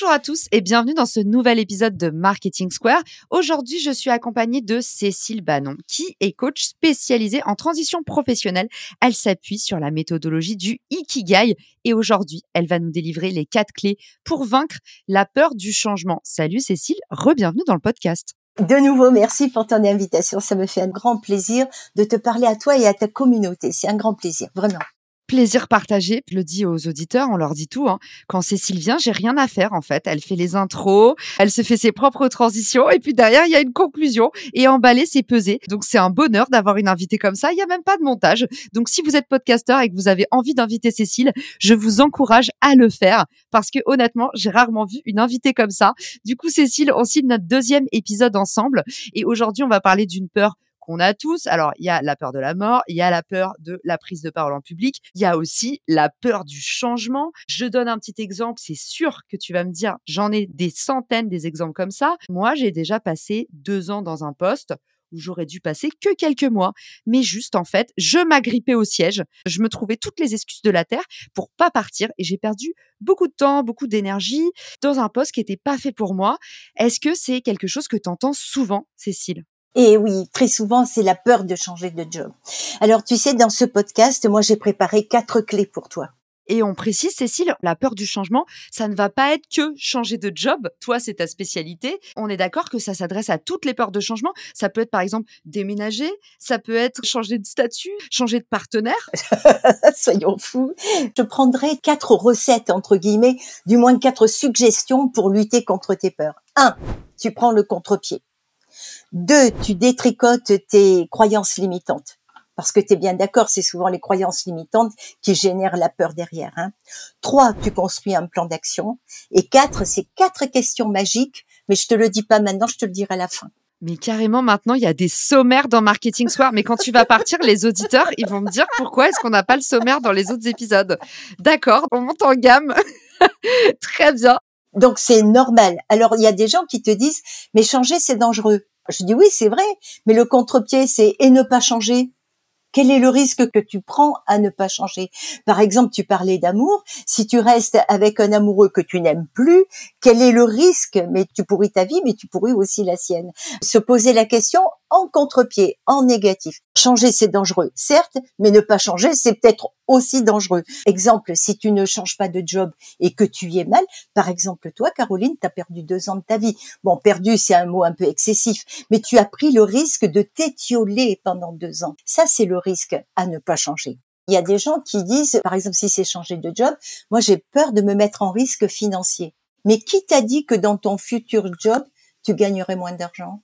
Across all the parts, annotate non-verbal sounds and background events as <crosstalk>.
Bonjour à tous et bienvenue dans ce nouvel épisode de Marketing Square. Aujourd'hui, je suis accompagnée de Cécile Bannon, qui est coach spécialisée en transition professionnelle. Elle s'appuie sur la méthodologie du Ikigai et aujourd'hui, elle va nous délivrer les quatre clés pour vaincre la peur du changement. Salut Cécile, re-bienvenue dans le podcast. De nouveau, merci pour ton invitation. Ça me fait un grand plaisir de te parler à toi et à ta communauté. C'est un grand plaisir, vraiment plaisir partagé. Je le dis aux auditeurs, on leur dit tout. Hein. Quand Cécile vient, j'ai rien à faire en fait. Elle fait les intros, elle se fait ses propres transitions et puis derrière il y a une conclusion et emballer c'est peser. Donc c'est un bonheur d'avoir une invitée comme ça. Il y a même pas de montage. Donc si vous êtes podcasteur et que vous avez envie d'inviter Cécile, je vous encourage à le faire parce que honnêtement j'ai rarement vu une invitée comme ça. Du coup Cécile, on signe notre deuxième épisode ensemble et aujourd'hui on va parler d'une peur qu'on a tous. Alors, il y a la peur de la mort, il y a la peur de la prise de parole en public, il y a aussi la peur du changement. Je donne un petit exemple, c'est sûr que tu vas me dire, j'en ai des centaines des exemples comme ça. Moi, j'ai déjà passé deux ans dans un poste où j'aurais dû passer que quelques mois. Mais juste, en fait, je m'agrippais au siège. Je me trouvais toutes les excuses de la terre pour pas partir et j'ai perdu beaucoup de temps, beaucoup d'énergie dans un poste qui n'était pas fait pour moi. Est-ce que c'est quelque chose que tu entends souvent, Cécile? Et oui, très souvent, c'est la peur de changer de job. Alors, tu sais, dans ce podcast, moi, j'ai préparé quatre clés pour toi. Et on précise, Cécile, la peur du changement, ça ne va pas être que changer de job. Toi, c'est ta spécialité. On est d'accord que ça s'adresse à toutes les peurs de changement. Ça peut être, par exemple, déménager. Ça peut être changer de statut, changer de partenaire. <laughs> Soyons fous. Je prendrai quatre recettes, entre guillemets, du moins quatre suggestions pour lutter contre tes peurs. Un, tu prends le contre-pied. Deux, tu détricotes tes croyances limitantes. Parce que tu es bien d'accord, c'est souvent les croyances limitantes qui génèrent la peur derrière. Hein. Trois, tu construis un plan d'action. Et quatre, c'est quatre questions magiques, mais je te le dis pas maintenant, je te le dirai à la fin. Mais carrément, maintenant, il y a des sommaires dans Marketing Soir. Mais quand tu vas partir, les auditeurs, ils vont me dire pourquoi est-ce qu'on n'a pas le sommaire dans les autres épisodes. D'accord, on monte en gamme. <laughs> Très bien. Donc c'est normal. Alors il y a des gens qui te disent mais changer c'est dangereux. Je dis oui, c'est vrai, mais le contre-pied, c'est et ne pas changer. Quel est le risque que tu prends à ne pas changer? Par exemple, tu parlais d'amour. Si tu restes avec un amoureux que tu n'aimes plus, quel est le risque? Mais tu pourris ta vie, mais tu pourris aussi la sienne. Se poser la question en contre-pied, en négatif. Changer, c'est dangereux, certes, mais ne pas changer, c'est peut-être aussi dangereux. Exemple, si tu ne changes pas de job et que tu y es mal, par exemple, toi, Caroline, tu as perdu deux ans de ta vie. Bon, perdu, c'est un mot un peu excessif, mais tu as pris le risque de t'étioler pendant deux ans. Ça, c'est le risque à ne pas changer. Il y a des gens qui disent, par exemple, si c'est changer de job, moi, j'ai peur de me mettre en risque financier. Mais qui t'a dit que dans ton futur job, tu gagnerais moins d'argent?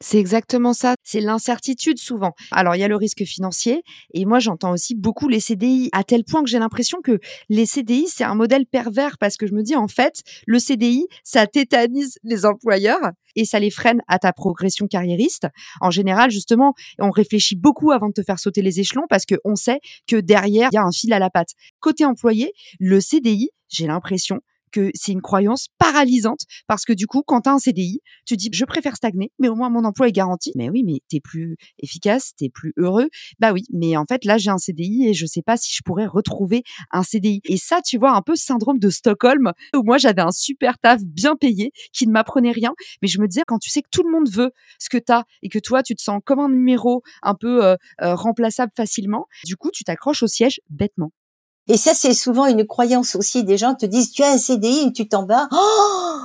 C'est exactement ça. C'est l'incertitude souvent. Alors, il y a le risque financier et moi, j'entends aussi beaucoup les CDI à tel point que j'ai l'impression que les CDI, c'est un modèle pervers parce que je me dis, en fait, le CDI, ça tétanise les employeurs et ça les freine à ta progression carriériste. En général, justement, on réfléchit beaucoup avant de te faire sauter les échelons parce qu'on sait que derrière, il y a un fil à la patte. Côté employé, le CDI, j'ai l'impression que c'est une croyance paralysante parce que du coup, quand tu as un CDI, tu dis je préfère stagner, mais au moins mon emploi est garanti. Mais oui, mais t'es plus efficace, t'es plus heureux. Bah oui, mais en fait là j'ai un CDI et je sais pas si je pourrais retrouver un CDI. Et ça, tu vois, un peu syndrome de Stockholm où moi j'avais un super taf bien payé qui ne m'apprenait rien, mais je me disais quand tu sais que tout le monde veut ce que tu as et que toi tu te sens comme un numéro un peu euh, euh, remplaçable facilement, du coup tu t'accroches au siège bêtement. Et ça, c'est souvent une croyance aussi. Des gens te disent, tu as un CDI et tu t'en vas. Oh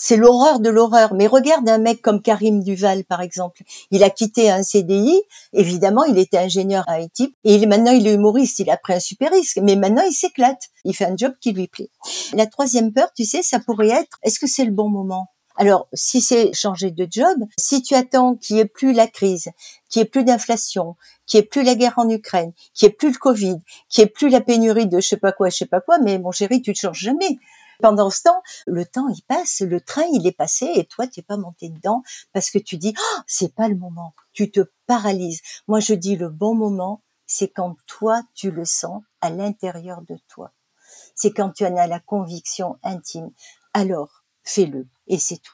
c'est l'horreur de l'horreur. Mais regarde un mec comme Karim Duval, par exemple. Il a quitté un CDI. Évidemment, il était ingénieur à IT. Et maintenant, il est humoriste. Il a pris un super risque. Mais maintenant, il s'éclate. Il fait un job qui lui plaît. La troisième peur, tu sais, ça pourrait être, est-ce que c'est le bon moment? Alors, si c'est changer de job, si tu attends qu'il n'y ait plus la crise, qu'il n'y ait plus d'inflation, qu'il n'y ait plus la guerre en Ukraine, qu'il n'y ait plus le Covid, qu'il n'y ait plus la pénurie de je sais pas quoi, je sais pas quoi, mais mon chéri, tu ne changes jamais. Pendant ce temps, le temps il passe, le train il est passé et toi tu n'es pas monté dedans parce que tu dis oh, c'est pas le moment. Tu te paralyses. Moi je dis le bon moment, c'est quand toi tu le sens à l'intérieur de toi. C'est quand tu en as la conviction intime. Alors fais-le et c'est tout.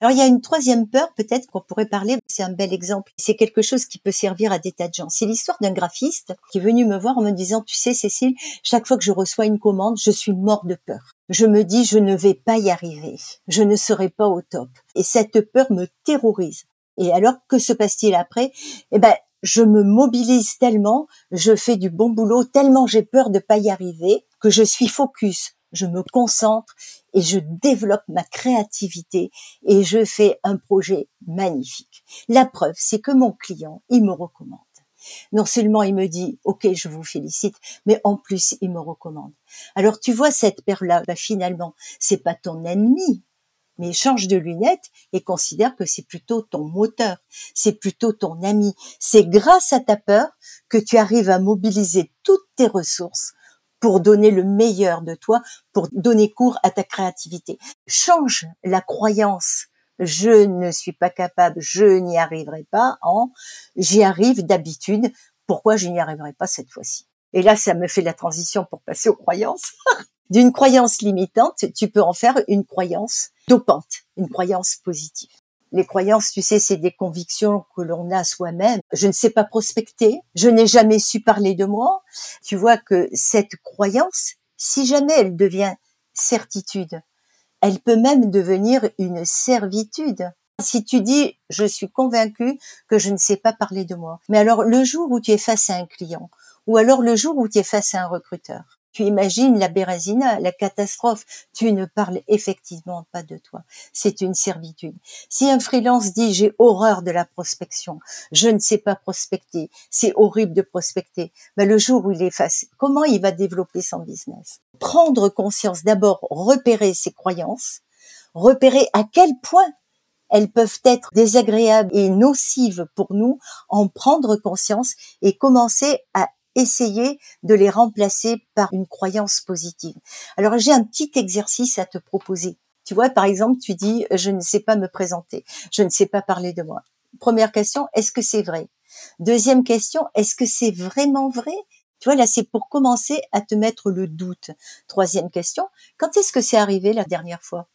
Alors il y a une troisième peur peut-être qu'on pourrait parler, c'est un bel exemple, c'est quelque chose qui peut servir à des tas de gens. C'est l'histoire d'un graphiste qui est venu me voir en me disant, tu sais Cécile, chaque fois que je reçois une commande, je suis mort de peur. Je me dis, je ne vais pas y arriver, je ne serai pas au top. Et cette peur me terrorise. Et alors, que se passe-t-il après? Eh ben, je me mobilise tellement, je fais du bon boulot, tellement j'ai peur de pas y arriver, que je suis focus je me concentre et je développe ma créativité et je fais un projet magnifique. La preuve, c'est que mon client, il me recommande. Non seulement il me dit, OK, je vous félicite, mais en plus, il me recommande. Alors, tu vois, cette paire-là, bah, finalement, c'est pas ton ennemi, mais change de lunettes et considère que c'est plutôt ton moteur, c'est plutôt ton ami. C'est grâce à ta peur que tu arrives à mobiliser toutes tes ressources pour donner le meilleur de toi, pour donner cours à ta créativité. Change la croyance je ne suis pas capable, je n'y arriverai pas en j'y arrive d'habitude, pourquoi je n'y arriverai pas cette fois-ci? Et là, ça me fait la transition pour passer aux croyances. <laughs> D'une croyance limitante, tu peux en faire une croyance dopante, une croyance positive. Les croyances, tu sais, c'est des convictions que l'on a soi-même. Je ne sais pas prospecter, je n'ai jamais su parler de moi. Tu vois que cette croyance, si jamais elle devient certitude, elle peut même devenir une servitude. Si tu dis je suis convaincu que je ne sais pas parler de moi, mais alors le jour où tu es face à un client, ou alors le jour où tu es face à un recruteur, tu imagines la bérésina, la catastrophe. Tu ne parles effectivement pas de toi. C'est une servitude. Si un freelance dit j'ai horreur de la prospection, je ne sais pas prospecter, c'est horrible de prospecter, ben le jour où il est face, comment il va développer son business? Prendre conscience, d'abord repérer ses croyances, repérer à quel point elles peuvent être désagréables et nocives pour nous, en prendre conscience et commencer à essayer de les remplacer par une croyance positive. Alors j'ai un petit exercice à te proposer. Tu vois, par exemple, tu dis je ne sais pas me présenter, je ne sais pas parler de moi. Première question, est-ce que c'est vrai? Deuxième question, est-ce que c'est vraiment vrai? Tu vois, là, c'est pour commencer à te mettre le doute. Troisième question, quand est-ce que c'est arrivé la dernière fois?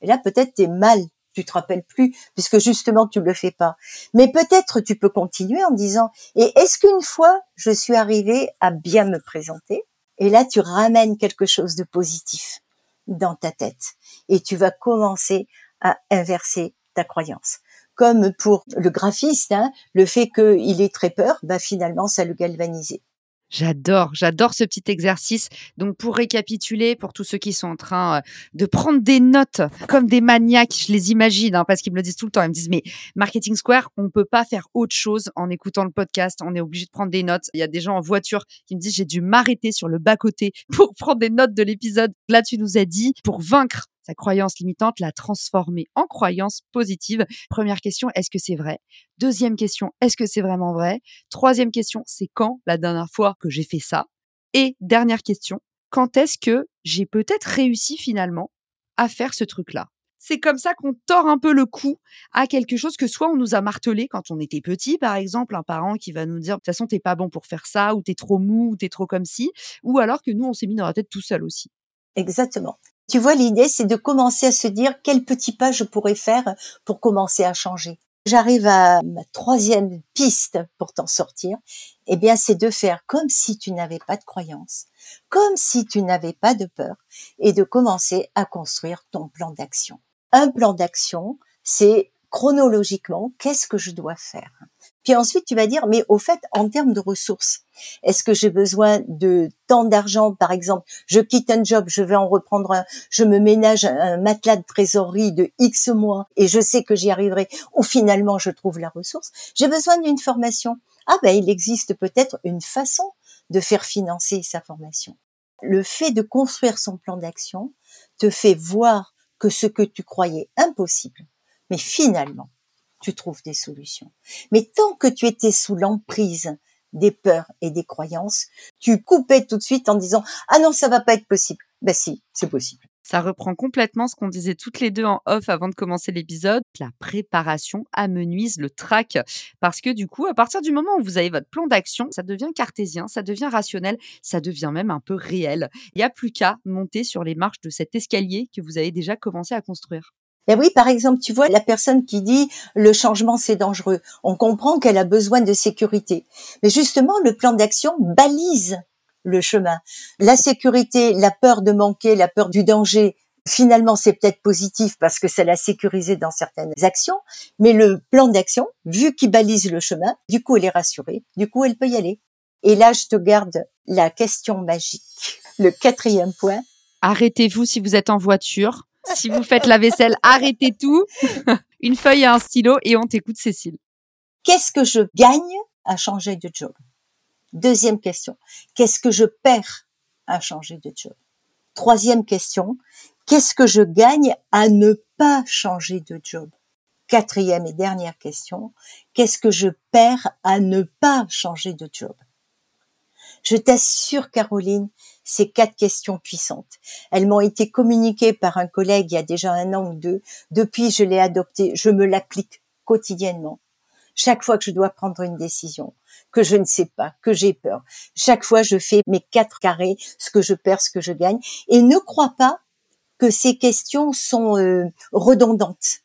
Et là, peut-être tu es mal tu te rappelles plus, puisque justement tu le fais pas. Mais peut-être tu peux continuer en disant, et est-ce qu'une fois je suis arrivée à bien me présenter? Et là, tu ramènes quelque chose de positif dans ta tête et tu vas commencer à inverser ta croyance. Comme pour le graphiste, hein, le fait qu'il ait très peur, bah finalement, ça le galvanisait. J'adore, j'adore ce petit exercice. Donc pour récapituler, pour tous ceux qui sont en train euh, de prendre des notes comme des maniaques, je les imagine, hein, parce qu'ils me le disent tout le temps. Ils me disent mais Marketing Square, on peut pas faire autre chose en écoutant le podcast. On est obligé de prendre des notes. Il y a des gens en voiture qui me disent j'ai dû m'arrêter sur le bas côté <laughs> pour prendre des notes de l'épisode. Là tu nous as dit pour vaincre sa croyance limitante, la transformer en croyance positive. Première question, est-ce que c'est vrai? Deuxième question, est-ce que c'est vraiment vrai? Troisième question, c'est quand la dernière fois que j'ai fait ça? Et dernière question, quand est-ce que j'ai peut-être réussi finalement à faire ce truc-là? C'est comme ça qu'on tord un peu le cou à quelque chose que soit on nous a martelé quand on était petit, par exemple, un parent qui va nous dire de toute façon t'es pas bon pour faire ça, ou t'es trop mou, ou t'es trop comme si, ou alors que nous on s'est mis dans la tête tout seul aussi. Exactement. Tu vois, l'idée, c'est de commencer à se dire quel petit pas je pourrais faire pour commencer à changer. J'arrive à ma troisième piste pour t'en sortir. Eh bien, c'est de faire comme si tu n'avais pas de croyance, comme si tu n'avais pas de peur et de commencer à construire ton plan d'action. Un plan d'action, c'est chronologiquement, qu'est-ce que je dois faire? Puis ensuite, tu vas dire, mais au fait, en termes de ressources, est-ce que j'ai besoin de tant d'argent, par exemple, je quitte un job, je vais en reprendre un, je me ménage un matelas de trésorerie de X mois et je sais que j'y arriverai, ou finalement je trouve la ressource. J'ai besoin d'une formation. Ah ben, il existe peut-être une façon de faire financer sa formation. Le fait de construire son plan d'action te fait voir que ce que tu croyais impossible, mais finalement, tu trouves des solutions. Mais tant que tu étais sous l'emprise des peurs et des croyances, tu coupais tout de suite en disant ah non ça va pas être possible. Ben si, c'est possible. Ça reprend complètement ce qu'on disait toutes les deux en off avant de commencer l'épisode. La préparation amenuise le track. Parce que du coup, à partir du moment où vous avez votre plan d'action, ça devient cartésien, ça devient rationnel, ça devient même un peu réel. Il n'y a plus qu'à monter sur les marches de cet escalier que vous avez déjà commencé à construire. Et oui, par exemple, tu vois, la personne qui dit le changement c'est dangereux, on comprend qu'elle a besoin de sécurité. Mais justement, le plan d'action balise le chemin. La sécurité, la peur de manquer, la peur du danger, finalement, c'est peut-être positif parce que ça l'a sécurisé dans certaines actions, mais le plan d'action, vu qu'il balise le chemin, du coup, elle est rassurée, du coup, elle peut y aller. Et là, je te garde la question magique. Le quatrième point. Arrêtez-vous si vous êtes en voiture. Si vous faites la vaisselle, arrêtez tout. <laughs> Une feuille et un stylo et on t'écoute, Cécile. Qu'est-ce que je gagne à changer de job? Deuxième question, qu'est-ce que je perds à changer de job? Troisième question, qu'est-ce que je gagne à ne pas changer de job? Quatrième et dernière question, qu'est-ce que je perds à ne pas changer de job? Je t'assure, Caroline, ces quatre questions puissantes. Elles m'ont été communiquées par un collègue il y a déjà un an ou deux. Depuis, je l'ai adoptée, je me l'applique quotidiennement. Chaque fois que je dois prendre une décision, que je ne sais pas, que j'ai peur. Chaque fois, je fais mes quatre carrés, ce que je perds, ce que je gagne. Et ne crois pas que ces questions sont euh, redondantes.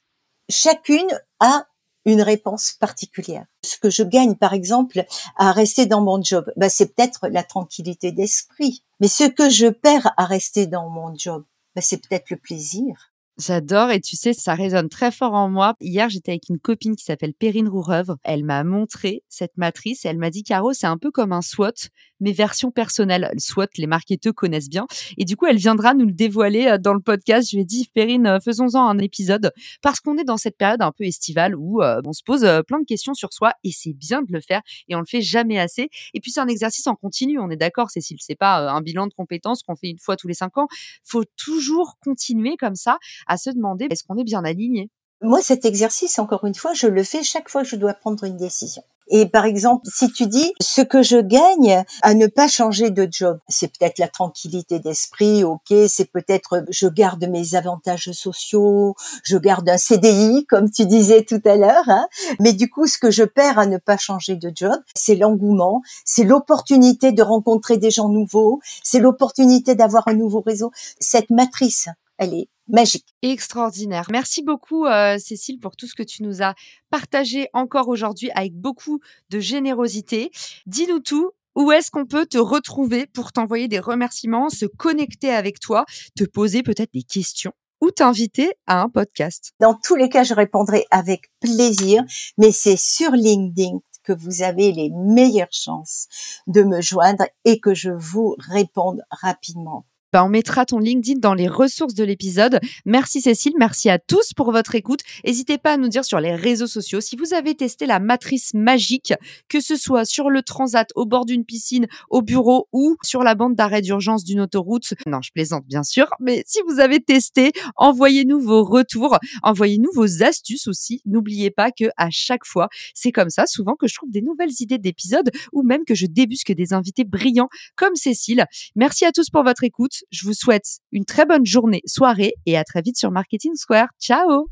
Chacune a une réponse particulière. Ce que je gagne, par exemple, à rester dans mon job, bah, c'est peut-être la tranquillité d'esprit. Mais ce que je perds à rester dans mon job, bah, c'est peut-être le plaisir. J'adore et tu sais, ça résonne très fort en moi. Hier, j'étais avec une copine qui s'appelle Perrine Roureuvre. Elle m'a montré cette matrice et elle m'a dit, Caro, c'est un peu comme un SWOT, mais version personnelle. Le SWOT, les marketeurs connaissent bien. Et du coup, elle viendra nous le dévoiler euh, dans le podcast. Je lui ai dit, Perrine, euh, faisons-en un épisode parce qu'on est dans cette période un peu estivale où euh, on se pose plein de questions sur soi et c'est bien de le faire et on le fait jamais assez. Et puis, c'est un exercice en continu. On est d'accord, Cécile. C'est pas un bilan de compétences qu'on fait une fois tous les cinq ans. Faut toujours continuer comme ça à se demander est-ce qu'on est bien aligné? Moi, cet exercice, encore une fois, je le fais chaque fois que je dois prendre une décision. Et par exemple, si tu dis ce que je gagne à ne pas changer de job, c'est peut-être la tranquillité d'esprit, ok, c'est peut-être je garde mes avantages sociaux, je garde un CDI comme tu disais tout à l'heure, hein. mais du coup, ce que je perds à ne pas changer de job, c'est l'engouement, c'est l'opportunité de rencontrer des gens nouveaux, c'est l'opportunité d'avoir un nouveau réseau. Cette matrice, elle est magique. Extraordinaire. Merci beaucoup, euh, Cécile, pour tout ce que tu nous as partagé encore aujourd'hui avec beaucoup de générosité. Dis-nous tout. Où est-ce qu'on peut te retrouver pour t'envoyer des remerciements, se connecter avec toi, te poser peut-être des questions ou t'inviter à un podcast? Dans tous les cas, je répondrai avec plaisir, mais c'est sur LinkedIn que vous avez les meilleures chances de me joindre et que je vous réponde rapidement. Bah, on mettra ton LinkedIn dans les ressources de l'épisode. Merci Cécile, merci à tous pour votre écoute. N'hésitez pas à nous dire sur les réseaux sociaux si vous avez testé la matrice magique, que ce soit sur le transat, au bord d'une piscine, au bureau ou sur la bande d'arrêt d'urgence d'une autoroute. Non, je plaisante bien sûr, mais si vous avez testé, envoyez-nous vos retours, envoyez-nous vos astuces aussi. N'oubliez pas que à chaque fois, c'est comme ça souvent que je trouve des nouvelles idées d'épisodes ou même que je débusque des invités brillants comme Cécile. Merci à tous pour votre écoute. Je vous souhaite une très bonne journée, soirée et à très vite sur Marketing Square. Ciao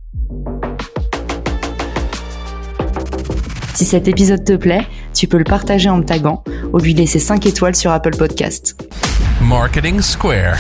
Si cet épisode te plaît, tu peux le partager en me taguant ou lui laisser 5 étoiles sur Apple Podcast. Marketing Square.